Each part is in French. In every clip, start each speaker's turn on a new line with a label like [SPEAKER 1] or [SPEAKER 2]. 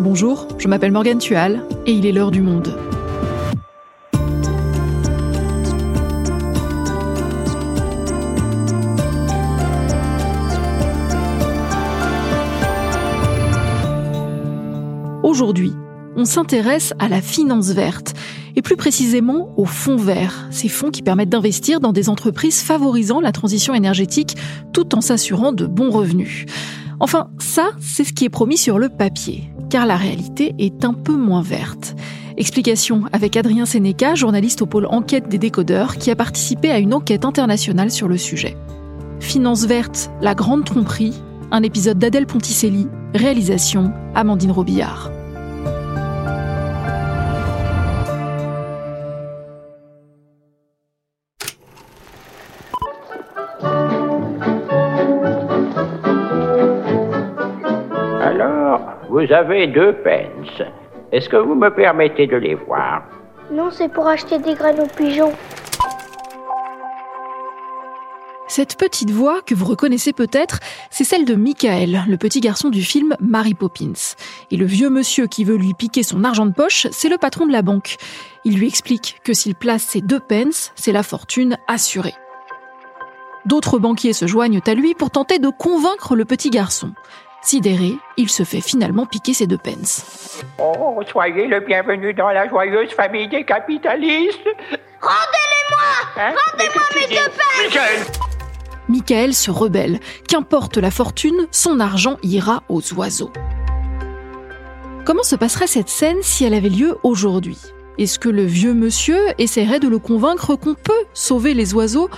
[SPEAKER 1] Bonjour, je m'appelle Morgane Tual et il est l'heure du monde. Aujourd'hui, on s'intéresse à la finance verte et plus précisément aux fonds verts, ces fonds qui permettent d'investir dans des entreprises favorisant la transition énergétique tout en s'assurant de bons revenus. Enfin, ça, c'est ce qui est promis sur le papier, car la réalité est un peu moins verte. Explication avec Adrien Sénéca, journaliste au pôle enquête des décodeurs, qui a participé à une enquête internationale sur le sujet. Finance verte, la grande tromperie, un épisode d'Adèle Ponticelli, réalisation Amandine Robillard.
[SPEAKER 2] Vous avez deux pence. Est-ce que vous me permettez de les voir?
[SPEAKER 3] Non, c'est pour acheter des graines aux pigeons.
[SPEAKER 1] Cette petite voix que vous reconnaissez peut-être, c'est celle de Michael, le petit garçon du film Mary Poppins. Et le vieux monsieur qui veut lui piquer son argent de poche, c'est le patron de la banque. Il lui explique que s'il place ses deux pence, c'est la fortune assurée. D'autres banquiers se joignent à lui pour tenter de convaincre le petit garçon. Sidéré, il se fait finalement piquer ses deux pence.
[SPEAKER 2] Oh, soyez le bienvenu dans la joyeuse famille des capitalistes.
[SPEAKER 3] Rendez-les-moi hein? Rendez-moi mes deux pence
[SPEAKER 1] Michael se rebelle. Qu'importe la fortune, son argent ira aux oiseaux. Comment se passerait cette scène si elle avait lieu aujourd'hui? Est-ce que le vieux monsieur essaierait de le convaincre qu'on peut sauver les oiseaux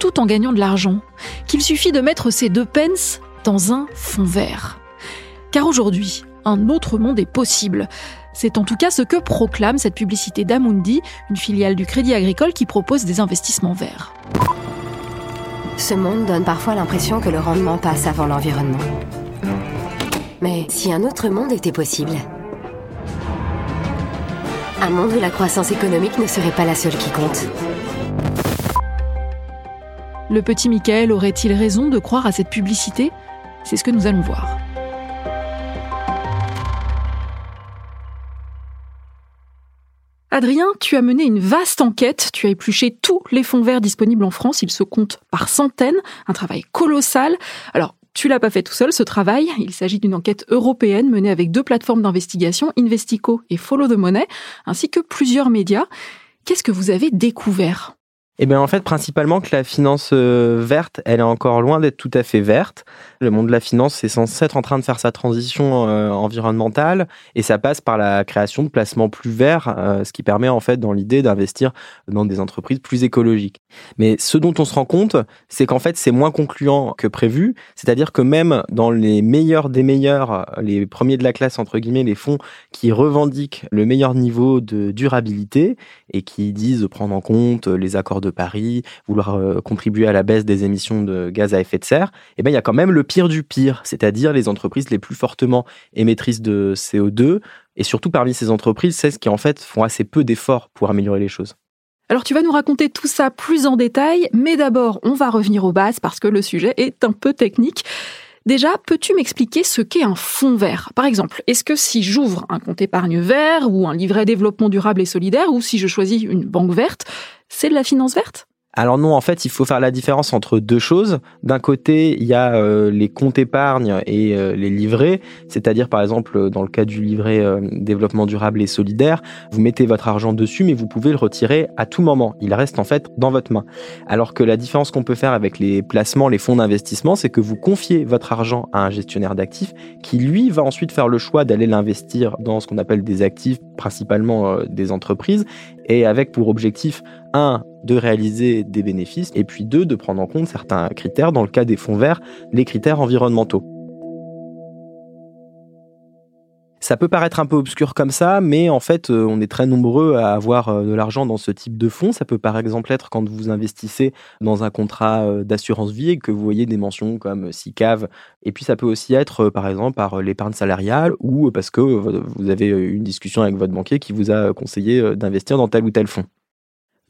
[SPEAKER 1] tout en gagnant de l'argent? Qu'il suffit de mettre ses deux pence dans un fond vert. Car aujourd'hui, un autre monde est possible. C'est en tout cas ce que proclame cette publicité d'Amundi, une filiale du Crédit Agricole qui propose des investissements verts.
[SPEAKER 4] Ce monde donne parfois l'impression que le rendement passe avant l'environnement. Mais si un autre monde était possible? Un monde où la croissance économique ne serait pas la seule qui compte
[SPEAKER 1] Le petit Michael aurait-il raison de croire à cette publicité? C'est ce que nous allons voir. Adrien, tu as mené une vaste enquête, tu as épluché tous les fonds verts disponibles en France, ils se comptent par centaines, un travail colossal. Alors, tu l'as pas fait tout seul, ce travail. Il s'agit d'une enquête européenne menée avec deux plateformes d'investigation, Investico et Follow the Money, ainsi que plusieurs médias. Qu'est-ce que vous avez découvert?
[SPEAKER 5] Eh bien, en fait, principalement que la finance euh, verte, elle est encore loin d'être tout à fait verte. Le monde de la finance est censé être en train de faire sa transition euh, environnementale et ça passe par la création de placements plus verts, euh, ce qui permet en fait dans l'idée d'investir dans des entreprises plus écologiques. Mais ce dont on se rend compte, c'est qu'en fait, c'est moins concluant que prévu. C'est-à-dire que même dans les meilleurs des meilleurs, les premiers de la classe, entre guillemets, les fonds qui revendiquent le meilleur niveau de durabilité et qui disent prendre en compte les accords de Paris, vouloir euh, contribuer à la baisse des émissions de gaz à effet de serre, eh ben, il y a quand même le pire du pire, c'est-à-dire les entreprises les plus fortement émettrices de CO2, et surtout parmi ces entreprises, c'est ce qui en fait font assez peu d'efforts pour améliorer les choses.
[SPEAKER 1] Alors tu vas nous raconter tout ça plus en détail, mais d'abord on va revenir aux bases parce que le sujet est un peu technique. Déjà, peux-tu m'expliquer ce qu'est un fonds vert? Par exemple, est-ce que si j'ouvre un compte épargne vert ou un livret développement durable et solidaire, ou si je choisis une banque verte, c'est de la finance verte?
[SPEAKER 5] Alors non, en fait, il faut faire la différence entre deux choses. D'un côté, il y a euh, les comptes épargne et euh, les livrets, c'est-à-dire par exemple dans le cas du livret euh, développement durable et solidaire, vous mettez votre argent dessus, mais vous pouvez le retirer à tout moment. Il reste en fait dans votre main. Alors que la différence qu'on peut faire avec les placements, les fonds d'investissement, c'est que vous confiez votre argent à un gestionnaire d'actifs qui lui va ensuite faire le choix d'aller l'investir dans ce qu'on appelle des actifs, principalement des entreprises, et avec pour objectif un de réaliser des bénéfices et puis deux de prendre en compte certains critères, dans le cas des fonds verts, les critères environnementaux. Ça peut paraître un peu obscur comme ça, mais en fait, euh, on est très nombreux à avoir euh, de l'argent dans ce type de fonds. Ça peut par exemple être quand vous investissez dans un contrat euh, d'assurance vie et que vous voyez des mentions comme SICAV. Et puis ça peut aussi être par exemple par l'épargne salariale ou parce que vous avez une discussion avec votre banquier qui vous a conseillé d'investir dans tel ou tel fonds.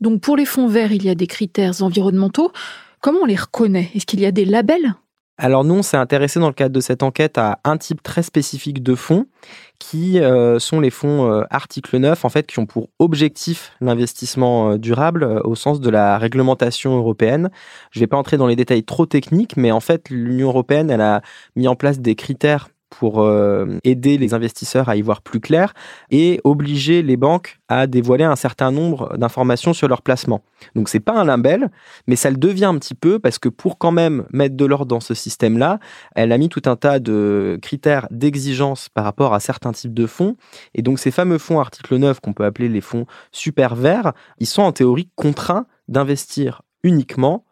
[SPEAKER 1] Donc pour les fonds verts, il y a des critères environnementaux. Comment on les reconnaît? Est-ce qu'il y a des labels?
[SPEAKER 5] Alors nous, on s'est intéressé dans le cadre de cette enquête à un type très spécifique de fonds qui euh, sont les fonds euh, article 9, en fait, qui ont pour objectif l'investissement euh, durable au sens de la réglementation européenne. Je ne vais pas entrer dans les détails trop techniques, mais en fait, l'Union européenne, elle a mis en place des critères pour euh, aider les investisseurs à y voir plus clair et obliger les banques à dévoiler un certain nombre d'informations sur leur placement. Donc c'est pas un label, mais ça le devient un petit peu parce que pour quand même mettre de l'ordre dans ce système-là, elle a mis tout un tas de critères d'exigence par rapport à certains types de fonds. Et donc ces fameux fonds article 9 qu'on peut appeler les fonds super verts, ils sont en théorie contraints d'investir uniquement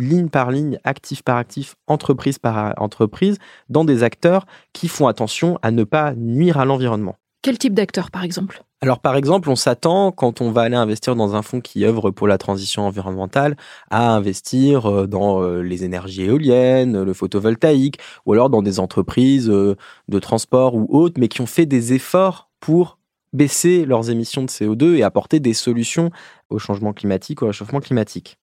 [SPEAKER 5] ligne par ligne, actif par actif, entreprise par entreprise, dans des acteurs qui font attention à ne pas nuire à l'environnement.
[SPEAKER 1] Quel type d'acteur, par exemple?
[SPEAKER 5] Alors par exemple, on s'attend quand on va aller investir dans un fonds qui œuvre pour la transition environnementale à investir euh, dans euh, les énergies éoliennes, le photovoltaïque ou alors dans des entreprises euh, de transport ou autres mais qui ont fait des efforts pour baisser leurs émissions de CO2 et apporter des solutions au changement climatique, au réchauffement climatique.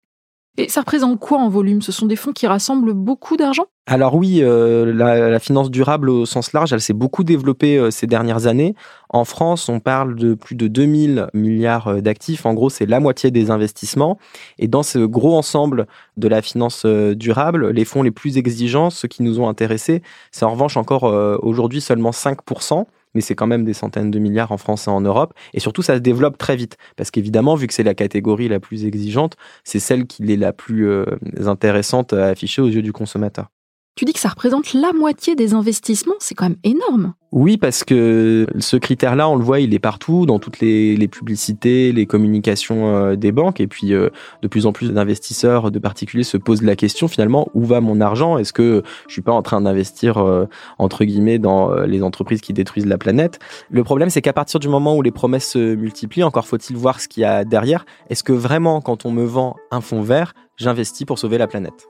[SPEAKER 1] Et ça représente quoi en volume? Ce sont des fonds qui rassemblent beaucoup d'argent?
[SPEAKER 5] Alors oui, euh, la, finance durable au sens large, elle s'est beaucoup développée euh, ces dernières années. En France, on parle de plus de 2000 milliards euh, d'actifs. En gros, c'est la moitié des investissements. Et dans ce gros ensemble de la finance durable, les fonds les plus exigeants, ceux qui nous ont intéressés, c'est en revanche encore aujourd'hui seulement 5% mais c'est quand même des centaines de milliards en France et en Europe. Et surtout, ça se développe très vite. Parce qu'évidemment, vu que c'est la catégorie la plus exigeante, c'est celle qui est la plus euh, intéressante à afficher aux yeux du consommateur.
[SPEAKER 1] Tu dis que ça représente la moitié des investissements, c'est quand même énorme.
[SPEAKER 5] Oui, parce que ce critère-là, on le voit, il est partout, dans toutes les, publicités, les communications euh, des banques. Et puis, euh, de plus en plus d'investisseurs, de particuliers se posent la question, finalement, où va mon argent? Est-ce que je suis pas en train d'investir, euh, entre guillemets, dans les entreprises qui détruisent la planète? Le problème, c'est qu'à partir du moment où les promesses se multiplient, encore faut-il voir ce qu'il y a derrière. Est-ce que vraiment, quand on me vend un fonds vert, j'investis pour sauver la planète?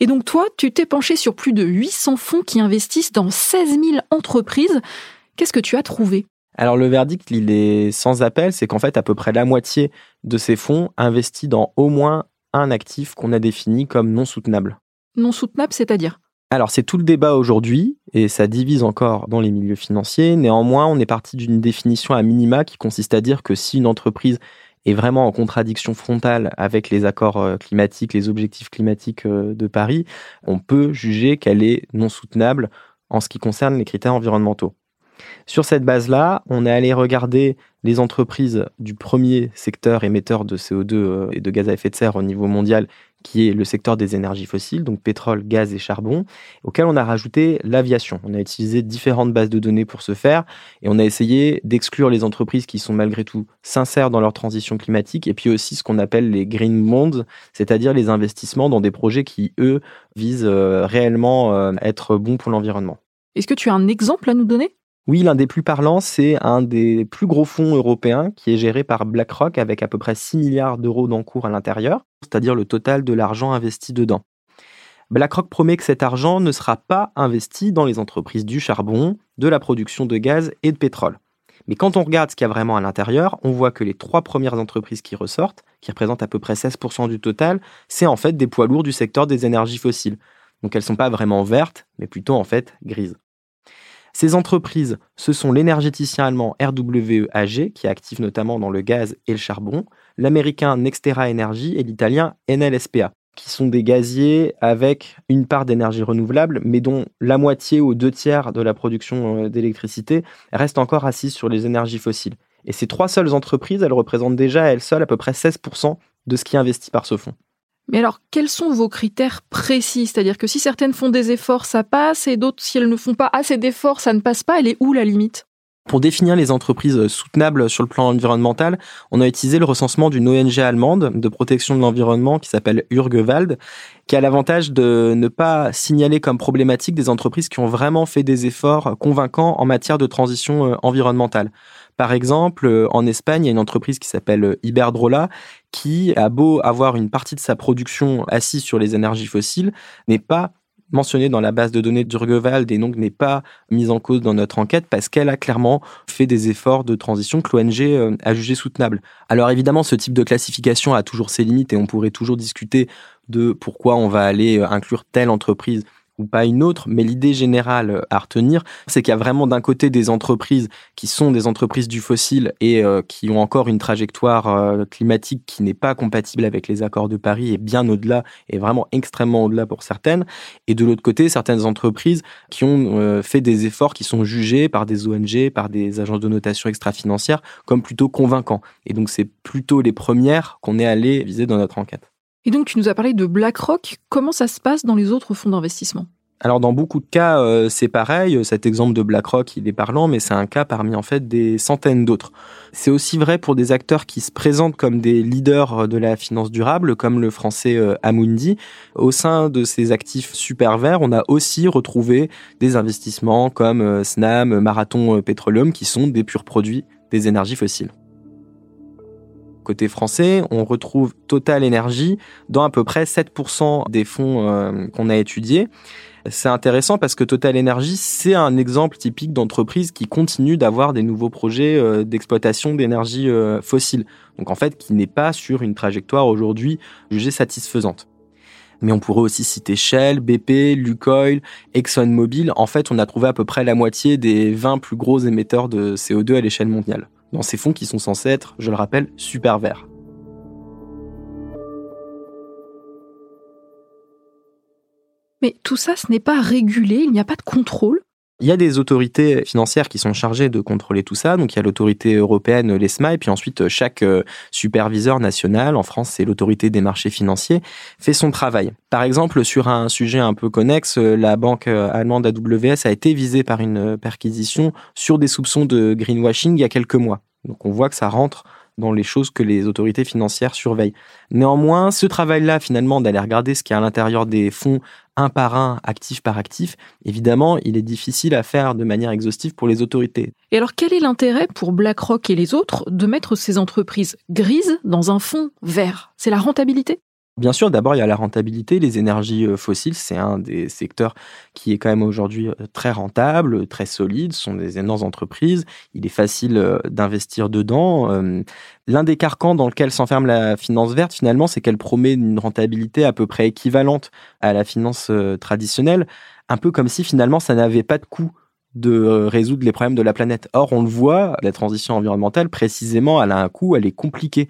[SPEAKER 1] Et donc toi, tu t'es penché sur plus de 800 fonds qui investissent dans 16 000 entreprises. Qu'est-ce que tu as trouvé?
[SPEAKER 5] Alors le verdict, il est sans appel, c'est qu'en fait à peu près la moitié de ces fonds investissent dans au moins un actif qu'on a défini comme non soutenable.
[SPEAKER 1] Non soutenable, c'est-à-dire?
[SPEAKER 5] Alors c'est tout le débat aujourd'hui et ça divise encore dans les milieux financiers. Néanmoins, on est parti d'une définition à minima qui consiste à dire que si une entreprise est vraiment en contradiction frontale avec les accords euh, climatiques, les objectifs climatiques euh, de Paris, on peut juger qu'elle est non soutenable en ce qui concerne les critères environnementaux. Sur cette base-là, on est allé regarder les entreprises du premier secteur émetteur de CO2 euh, et de gaz à effet de serre au niveau mondial qui est le secteur des énergies fossiles, donc pétrole, gaz et charbon, auquel on a rajouté l'aviation. On a utilisé différentes bases de données pour ce faire et on a essayé d'exclure les entreprises qui sont malgré tout sincères dans leur transition climatique et puis aussi ce qu'on appelle les green bonds, c'est-à-dire les investissements dans des projets qui, eux, visent euh, réellement à euh, être bons pour l'environnement.
[SPEAKER 1] Est-ce que tu as un exemple à nous donner?
[SPEAKER 5] Oui, l'un des plus parlants, c'est un des plus gros fonds européens qui est géré par BlackRock avec à peu près 6 milliards d'euros d'encours à l'intérieur, c'est-à-dire le total de l'argent investi dedans. BlackRock promet que cet argent ne sera pas investi dans les entreprises du charbon, de la production de gaz et de pétrole. Mais quand on regarde ce qu'il y a vraiment à l'intérieur, on voit que les trois premières entreprises qui ressortent, qui représentent à peu près 16% du total, c'est en fait des poids lourds du secteur des énergies fossiles. Donc elles ne sont pas vraiment vertes, mais plutôt en fait grises. Ces entreprises, ce sont l'énergéticien allemand RWE AG, qui est actif notamment dans le gaz et le charbon, l'américain Nextera Energy et l'italien NLSPA, qui sont des gaziers avec une part d'énergie renouvelable, mais dont la moitié ou deux tiers de la production euh, d'électricité reste encore assise sur les énergies fossiles. Et ces trois seules entreprises, elles représentent déjà à elles seules à peu près 16% de ce qui est investi par ce fonds.
[SPEAKER 1] Mais alors, quels sont vos critères précis? C'est-à-dire que si certaines font des efforts, ça passe, et d'autres, si elles ne font pas assez d'efforts, ça ne passe pas. Elle est où la limite?
[SPEAKER 5] Pour définir les entreprises soutenables sur le plan environnemental, on a utilisé le recensement d'une ONG allemande de protection de l'environnement qui s'appelle Urgewald, qui a l'avantage de ne pas signaler comme problématique des entreprises qui ont vraiment fait des efforts convaincants en matière de transition euh, environnementale. Par exemple, euh, en Espagne, il y a une entreprise qui s'appelle euh, Iberdrola qui a beau avoir une partie de sa production assise sur les énergies fossiles, n'est pas mentionnée dans la base de données d'Urgewald et donc n'est pas mise en cause dans notre enquête parce qu'elle a clairement fait des efforts de transition que l'ONG euh, a jugé soutenables. Alors évidemment, ce type de classification a toujours ses limites et on pourrait toujours discuter de pourquoi on va aller euh, inclure telle entreprise ou pas une autre, mais l'idée générale à retenir, c'est qu'il y a vraiment d'un côté des entreprises qui sont des entreprises du fossile et euh, qui ont encore une trajectoire euh, climatique qui n'est pas compatible avec les accords de Paris et bien au-delà, et vraiment extrêmement au-delà pour certaines, et de l'autre côté, certaines entreprises qui ont euh, fait des efforts qui sont jugés par des ONG, par des agences de notation extra-financières comme plutôt convaincants. Et donc c'est plutôt les premières qu'on est allé viser dans notre enquête.
[SPEAKER 1] Et donc, tu nous as parlé de BlackRock. Comment ça se passe dans les autres fonds d'investissement?
[SPEAKER 5] Alors dans beaucoup de cas, euh, c'est pareil. Cet exemple de BlackRock, il est parlant, mais c'est un cas parmi en fait des centaines d'autres. C'est aussi vrai pour des acteurs qui se présentent comme des leaders de la finance durable, comme le français euh, Amundi. Au sein de ces actifs super verts, on a aussi retrouvé des investissements comme euh, Snam, Marathon Petroleum, qui sont des purs produits des énergies fossiles. Côté français, on retrouve Total Energy dans à peu près 7% des fonds euh, qu'on a étudiés. C'est intéressant parce que Total Energy, c'est un exemple typique d'entreprise qui continue d'avoir des nouveaux projets euh, d'exploitation d'énergie euh, fossile. Donc en fait, qui n'est pas sur une trajectoire aujourd'hui jugée satisfaisante. Mais on pourrait aussi citer Shell, BP, Lukoil, ExxonMobil. En fait, on a trouvé à peu près la moitié des 20 plus gros émetteurs de CO2 à l'échelle mondiale dans ces fonds qui sont censés être, je le rappelle, super verts.
[SPEAKER 1] Mais tout ça, ce n'est pas régulé, il n'y a pas de contrôle.
[SPEAKER 5] Il y a des autorités financières qui sont chargées de contrôler tout ça. Donc il y a l'autorité européenne, l'ESMA, et puis ensuite chaque euh, superviseur national, en France c'est l'autorité des marchés financiers, fait son travail. Par exemple, sur un sujet un peu connexe, euh, la banque euh, allemande AWS a été visée par une perquisition sur des soupçons de greenwashing il y a quelques mois. Donc on voit que ça rentre dans les choses que les autorités financières surveillent. Néanmoins, ce travail-là, finalement, d'aller regarder ce qu'il y a à l'intérieur des fonds un par un, actif par actif, évidemment, il est difficile à faire de manière exhaustive pour les autorités.
[SPEAKER 1] Et alors, quel est l'intérêt pour BlackRock et les autres de mettre ces entreprises grises dans un fonds vert? C'est la rentabilité?
[SPEAKER 5] Bien sûr, d'abord, il y a la rentabilité. Les énergies euh, fossiles, c'est un des secteurs qui est quand même aujourd'hui euh, très rentable, très solide. Ce sont des énormes entreprises. Il est facile euh, d'investir dedans. L'un des carcans dans lequel s'enferme la finance verte, finalement, c'est qu'elle promet une rentabilité à peu près équivalente à la finance traditionnelle, un peu comme si finalement ça n'avait pas de coût de résoudre les problèmes de la planète. Or, on le voit, la transition environnementale, précisément, elle a un coût, elle est compliquée.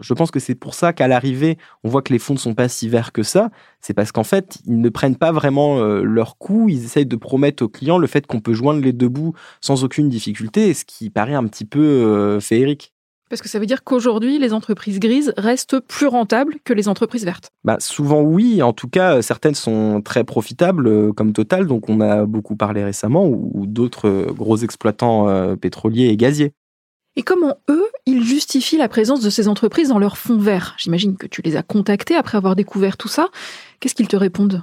[SPEAKER 5] Je pense que c'est pour ça qu'à l'arrivée, on voit que les fonds ne sont pas si verts que ça. C'est parce qu'en fait, ils ne prennent pas vraiment euh, leur coût. Ils essayent de promettre aux clients le fait qu'on peut joindre les deux bouts sans aucune difficulté, ce qui paraît un petit peu euh, féerique.
[SPEAKER 1] Parce que ça veut dire qu'aujourd'hui, les entreprises grises restent plus rentables que les entreprises vertes
[SPEAKER 5] bah, Souvent oui, en tout cas, certaines sont très profitables, euh, comme Total, donc on a beaucoup parlé récemment, ou, d'autres gros exploitants pétroliers et gaziers.
[SPEAKER 1] Et comment eux, ils justifient la présence de ces entreprises dans leur fonds vert J'imagine que tu les as contactés après avoir découvert tout ça. Qu'est-ce qu'ils te répondent?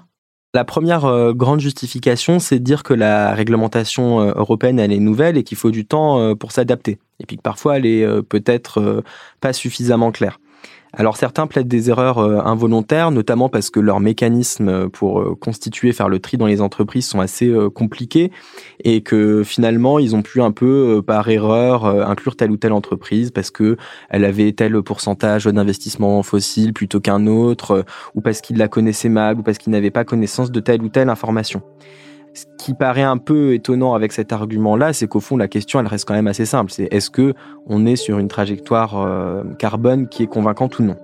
[SPEAKER 5] La première euh, grande justification, c'est de dire que la réglementation euh, européenne, elle est nouvelle et qu'il faut du temps euh, pour s'adapter. Et puis que parfois, elle est peut-être pas suffisamment claire. Alors certains plaident des erreurs euh, involontaires, notamment parce que leurs mécanismes pour euh, constituer, faire le tri dans les entreprises sont assez euh, compliqués et que finalement ils ont pu un peu par erreur inclure telle ou telle entreprise parce que elle avait tel pourcentage d'investissement fossile plutôt qu'un autre, ou parce qu'ils la connaissaient mal, ou parce qu'ils n'avaient pas connaissance de telle ou telle information. Ce qui paraît un peu étonnant avec cet argument-là, c'est qu'au fond, la question, elle reste quand même assez simple. C'est est-ce que on est sur une trajectoire euh, carbone qui est convaincante ou non?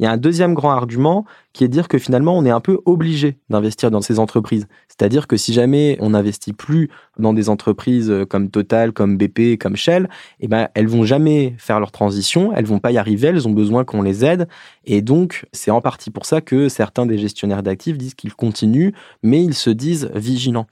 [SPEAKER 5] Il y a un deuxième grand argument qui est de dire que finalement, on est un peu obligé d'investir dans ces entreprises. C'est-à-dire que si jamais on n'investit plus dans des entreprises comme Total, comme BP, comme Shell, eh ben, elles vont jamais faire leur transition, elles vont pas y arriver, elles ont besoin qu'on les aide. Et donc, c'est en partie pour ça que certains des gestionnaires d'actifs disent qu'ils continuent, mais ils se disent vigilants.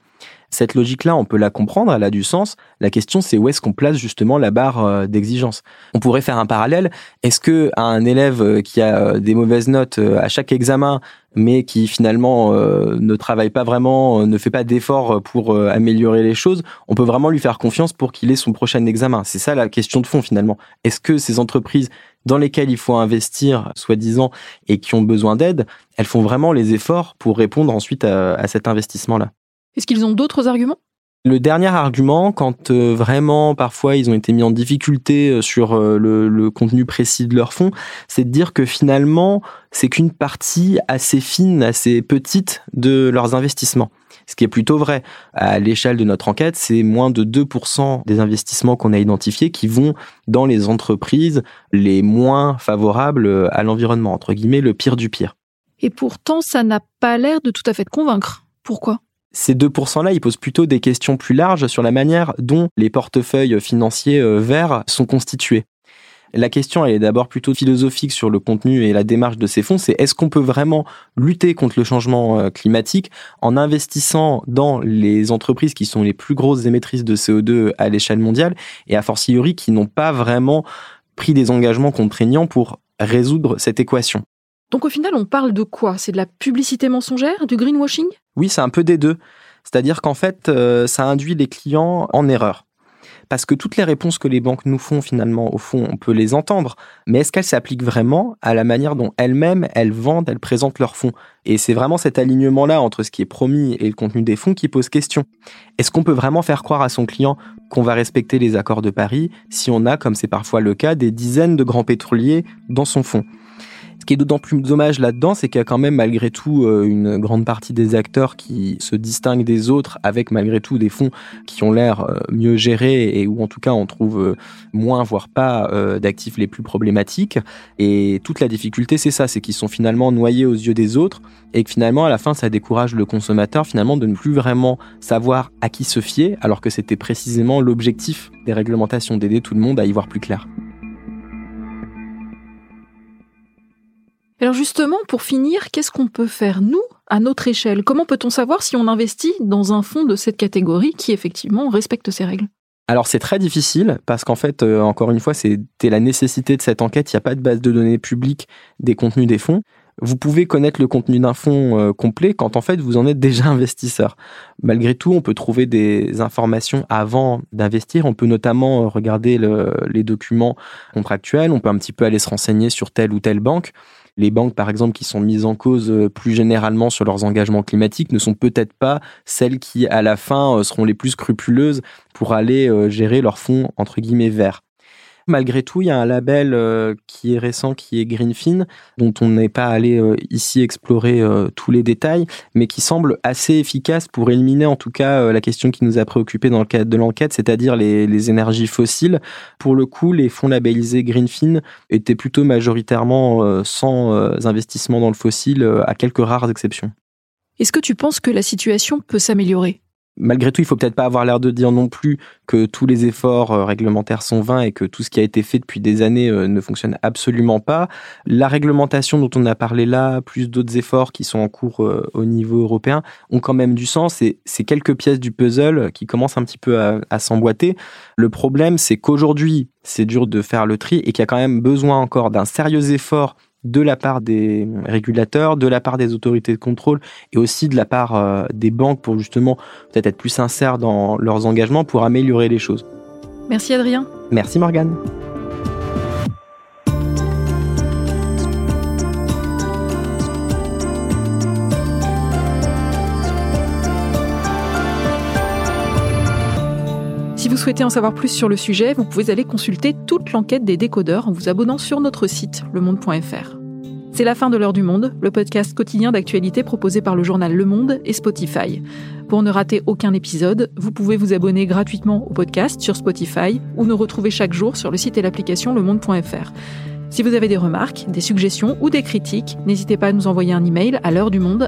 [SPEAKER 5] Cette logique-là, on peut la comprendre, elle a du sens. La question, c'est où est-ce qu'on place justement la barre euh, d'exigence? On pourrait faire un parallèle. Est-ce que un élève euh, qui a euh, des mauvaises notes à chaque examen, mais qui finalement ne travaille pas vraiment, ne fait pas d'efforts pour améliorer les choses, on peut vraiment lui faire confiance pour qu'il ait son prochain examen? C'est ça la question de fond finalement. Est-ce que ces entreprises dans lesquelles il faut investir, soi-disant, et qui ont besoin d'aide, elles font vraiment les efforts pour répondre ensuite à, cet investissement-là?
[SPEAKER 1] Est-ce qu'ils ont d'autres arguments?
[SPEAKER 5] Le dernier argument, quand euh, vraiment parfois ils ont été mis en difficulté euh, sur euh, le, contenu précis de leur fonds, c'est de dire que finalement c'est qu'une partie assez fine, assez petite de leurs investissements. Ce qui est plutôt vrai. À l'échelle de notre enquête, c'est moins de 2% des investissements qu'on a identifiés qui vont dans les entreprises les moins favorables à l'environnement, entre guillemets, le pire du pire.
[SPEAKER 1] Et pourtant, ça n'a pas l'air de tout à fait convaincre. Pourquoi?
[SPEAKER 5] Ces 2%-là, ils posent plutôt des questions plus larges sur la manière dont les portefeuilles financiers euh, verts sont constitués. La question, est d'abord plutôt philosophique sur le contenu et la démarche de ces fonds. C'est est-ce qu'on peut vraiment lutter contre le changement euh, climatique en investissant dans les entreprises qui sont les plus grosses émettrices de CO2 à l'échelle mondiale et a fortiori qui n'ont pas vraiment pris des engagements contraignants pour résoudre cette équation?
[SPEAKER 1] Donc au final, on parle de quoi? C'est de la publicité mensongère, du greenwashing?
[SPEAKER 5] Oui, c'est un peu des deux. C'est-à-dire qu'en fait, euh, ça induit les clients en erreur. Parce que toutes les réponses que les banques nous font, finalement, au fond, on peut les entendre, mais est-ce qu'elles s'appliquent vraiment à la manière dont elles-mêmes, elles vendent, elles présentent leurs fonds? Et c'est vraiment cet alignement-là entre ce qui est promis et le contenu des fonds qui pose question. Est-ce qu'on peut vraiment faire croire à son client qu'on va respecter les accords de Paris si on a, comme c'est parfois le cas, des dizaines de grands pétroliers dans son fonds? Qui est d'autant plus dommage là-dedans, c'est qu'il y a quand même malgré tout euh, une grande partie des acteurs qui se distinguent des autres avec malgré tout des fonds qui ont l'air euh, mieux gérés et où en tout cas on trouve euh, moins, voire pas, d'actifs les plus problématiques. Et toute la difficulté, c'est ça, c'est qu'ils sont finalement noyés aux yeux des autres et que finalement à la fin ça décourage le consommateur finalement de ne plus vraiment savoir à qui se fier alors que c'était précisément l'objectif des réglementations d'aider tout le monde à y voir plus clair.
[SPEAKER 1] Alors justement, pour finir, qu'est-ce qu'on peut faire, nous, à notre échelle? Comment peut-on savoir si on investit dans un fonds de cette catégorie qui, effectivement, respecte ces règles?
[SPEAKER 5] Alors c'est très difficile parce qu'en fait, euh, encore une fois, c'était la nécessité de cette enquête. Il n'y a pas de base de données publique des contenus des fonds. Vous pouvez connaître le contenu d'un fonds euh, complet quand en fait vous en êtes déjà investisseur. Malgré tout, on peut trouver des informations avant d'investir. On peut notamment euh, regarder les documents contractuels. On peut un petit peu aller se renseigner sur telle ou telle banque les banques, par exemple, qui sont mises en cause euh, plus généralement sur leurs engagements climatiques, ne sont peut-être pas celles qui, à la fin, euh, seront les plus scrupuleuses pour aller euh, gérer leurs fonds, entre guillemets, verts. Malgré tout, il y a un label euh, qui est récent, qui est Greenfin, dont on n'est pas allé euh, ici explorer euh, tous les détails, mais qui semble assez efficace pour éliminer en tout cas la question qui nous a préoccupé dans le cadre de l'enquête, c'est-à-dire les, les, énergies fossiles. Pour le coup, les fonds labellisés Greenfin étaient plutôt majoritairement sans investissement dans le fossile, à quelques rares exceptions.
[SPEAKER 1] Est-ce que tu penses que la situation peut s'améliorer?
[SPEAKER 5] Malgré tout, il faut peut-être pas avoir l'air de dire non plus que tous les efforts euh, réglementaires sont vains et que tout ce qui a été fait depuis des années euh, ne fonctionne absolument pas. La réglementation dont on a parlé là, plus d'autres efforts qui sont en cours euh, au niveau européen, ont quand même du sens et c'est quelques pièces du puzzle qui commencent un petit peu à, à s'emboîter. Le problème, c'est qu'aujourd'hui, c'est dur de faire le tri et qu'il y a quand même besoin encore d'un sérieux effort de la part des régulateurs, de la part des autorités de contrôle et aussi de la part euh, des banques pour justement peut-être être plus sincères dans leurs engagements pour améliorer les choses.
[SPEAKER 1] Merci Adrien.
[SPEAKER 5] Merci Morgane.
[SPEAKER 1] Si vous souhaitez en savoir plus sur le sujet, vous pouvez aller consulter toute l'enquête des décodeurs en vous abonnant sur notre site, lemonde.fr. C'est la fin de l'heure du monde, le podcast quotidien d'actualité proposé par le journal Le Monde et Spotify. Pour ne rater aucun épisode, vous pouvez vous abonner gratuitement au podcast sur Spotify ou nous retrouver chaque jour sur le site et l'application lemonde.fr. Si vous avez des remarques, des suggestions ou des critiques, n'hésitez pas à nous envoyer un email à l'heure du monde